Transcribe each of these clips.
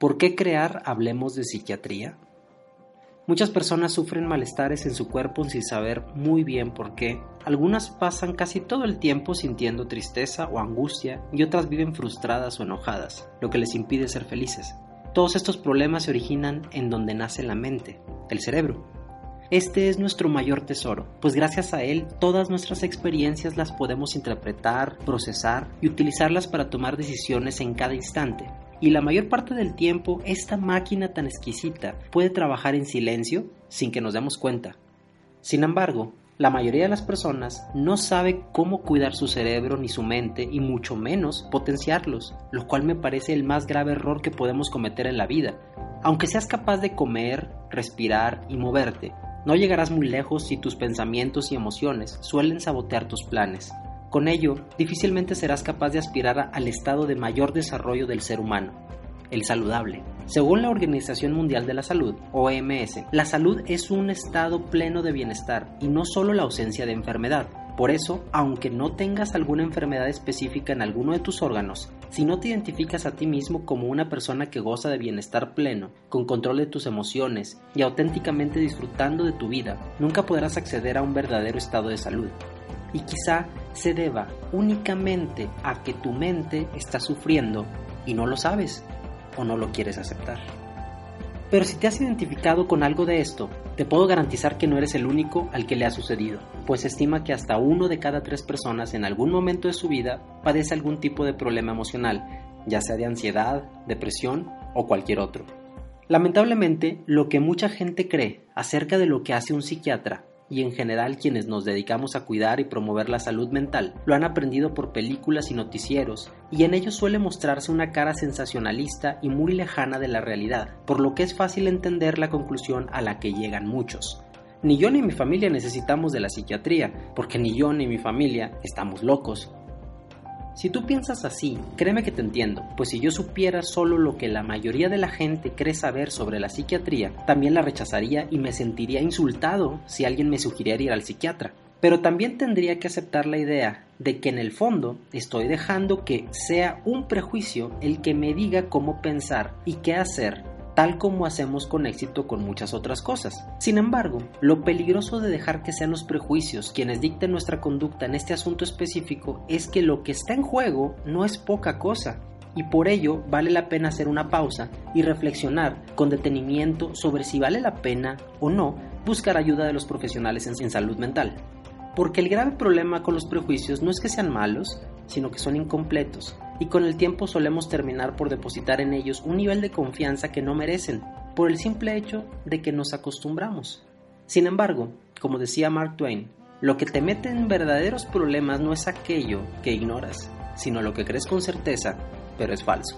¿Por qué crear Hablemos de Psiquiatría? Muchas personas sufren malestares en su cuerpo sin saber muy bien por qué. Algunas pasan casi todo el tiempo sintiendo tristeza o angustia y otras viven frustradas o enojadas, lo que les impide ser felices. Todos estos problemas se originan en donde nace la mente, el cerebro. Este es nuestro mayor tesoro, pues gracias a él todas nuestras experiencias las podemos interpretar, procesar y utilizarlas para tomar decisiones en cada instante, y la mayor parte del tiempo esta máquina tan exquisita puede trabajar en silencio sin que nos demos cuenta. Sin embargo, la mayoría de las personas no sabe cómo cuidar su cerebro ni su mente y mucho menos potenciarlos, lo cual me parece el más grave error que podemos cometer en la vida. Aunque seas capaz de comer, respirar y moverte, no llegarás muy lejos si tus pensamientos y emociones suelen sabotear tus planes. Con ello, difícilmente serás capaz de aspirar al estado de mayor desarrollo del ser humano, el saludable. Según la Organización Mundial de la Salud, OMS, la salud es un estado pleno de bienestar y no solo la ausencia de enfermedad. Por eso, aunque no tengas alguna enfermedad específica en alguno de tus órganos, si no te identificas a ti mismo como una persona que goza de bienestar pleno, con control de tus emociones y auténticamente disfrutando de tu vida, nunca podrás acceder a un verdadero estado de salud y quizá se deba únicamente a que tu mente está sufriendo y no lo sabes o no lo quieres aceptar. Pero si te has identificado con algo de esto, te puedo garantizar que no eres el único al que le ha sucedido, pues estima que hasta uno de cada tres personas en algún momento de su vida padece algún tipo de problema emocional, ya sea de ansiedad, depresión o cualquier otro. Lamentablemente, lo que mucha gente cree acerca de lo que hace un psiquiatra y en general quienes nos dedicamos a cuidar y promover la salud mental lo han aprendido por películas y noticieros, y en ellos suele mostrarse una cara sensacionalista y muy lejana de la realidad, por lo que es fácil entender la conclusión a la que llegan muchos. Ni yo ni mi familia necesitamos de la psiquiatría, porque ni yo ni mi familia estamos locos, si tú piensas así, créeme que te entiendo, pues si yo supiera solo lo que la mayoría de la gente cree saber sobre la psiquiatría, también la rechazaría y me sentiría insultado si alguien me sugiriera ir al psiquiatra. Pero también tendría que aceptar la idea de que en el fondo estoy dejando que sea un prejuicio el que me diga cómo pensar y qué hacer tal como hacemos con éxito con muchas otras cosas. Sin embargo, lo peligroso de dejar que sean los prejuicios quienes dicten nuestra conducta en este asunto específico es que lo que está en juego no es poca cosa, y por ello vale la pena hacer una pausa y reflexionar con detenimiento sobre si vale la pena o no buscar ayuda de los profesionales en, salud mental. Porque el grave problema con los prejuicios no es que sean malos, sino que son incompletos, y con el tiempo solemos terminar por depositar en ellos un nivel de confianza que no merecen, por el simple hecho de que nos acostumbramos. Sin embargo, como decía Mark Twain, lo que te mete en verdaderos problemas no es aquello que ignoras, sino lo que crees con certeza, pero es falso.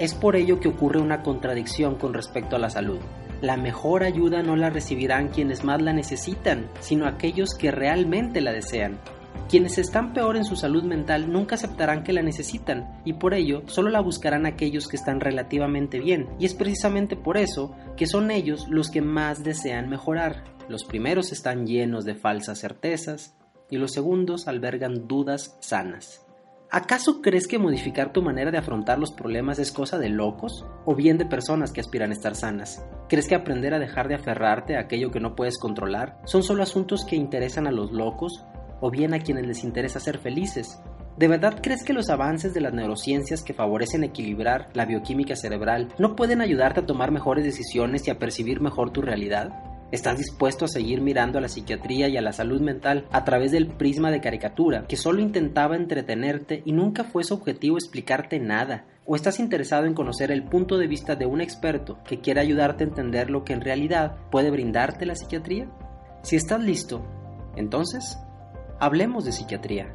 Es por ello que ocurre una contradicción con respecto a la salud. La mejor ayuda no la recibirán quienes más la necesitan, sino aquellos que realmente la desean, quienes están peor en su salud mental nunca aceptarán que la necesitan y por ello solo la buscarán aquellos que están relativamente bien y es precisamente por eso que son ellos los que más desean mejorar. Los primeros están llenos de falsas certezas y los segundos albergan dudas sanas. ¿Acaso crees que modificar tu manera de afrontar los problemas es cosa de locos o bien de personas que aspiran a estar sanas? ¿Crees que aprender a dejar de aferrarte a aquello que no puedes controlar son solo asuntos que interesan a los locos o bien a quienes les interesa ser felices. ¿De verdad crees que los avances de las neurociencias que favorecen equilibrar la bioquímica cerebral no pueden ayudarte a tomar mejores decisiones y a percibir mejor tu realidad? ¿Estás dispuesto a seguir mirando a la psiquiatría y a la salud mental a través del prisma de caricatura que solo intentaba entretenerte y nunca fue su objetivo explicarte nada? ¿O estás interesado en conocer el punto de vista de un experto que quiere ayudarte a entender lo que en realidad puede brindarte la psiquiatría? Si estás listo, entonces Hablemos de psiquiatría.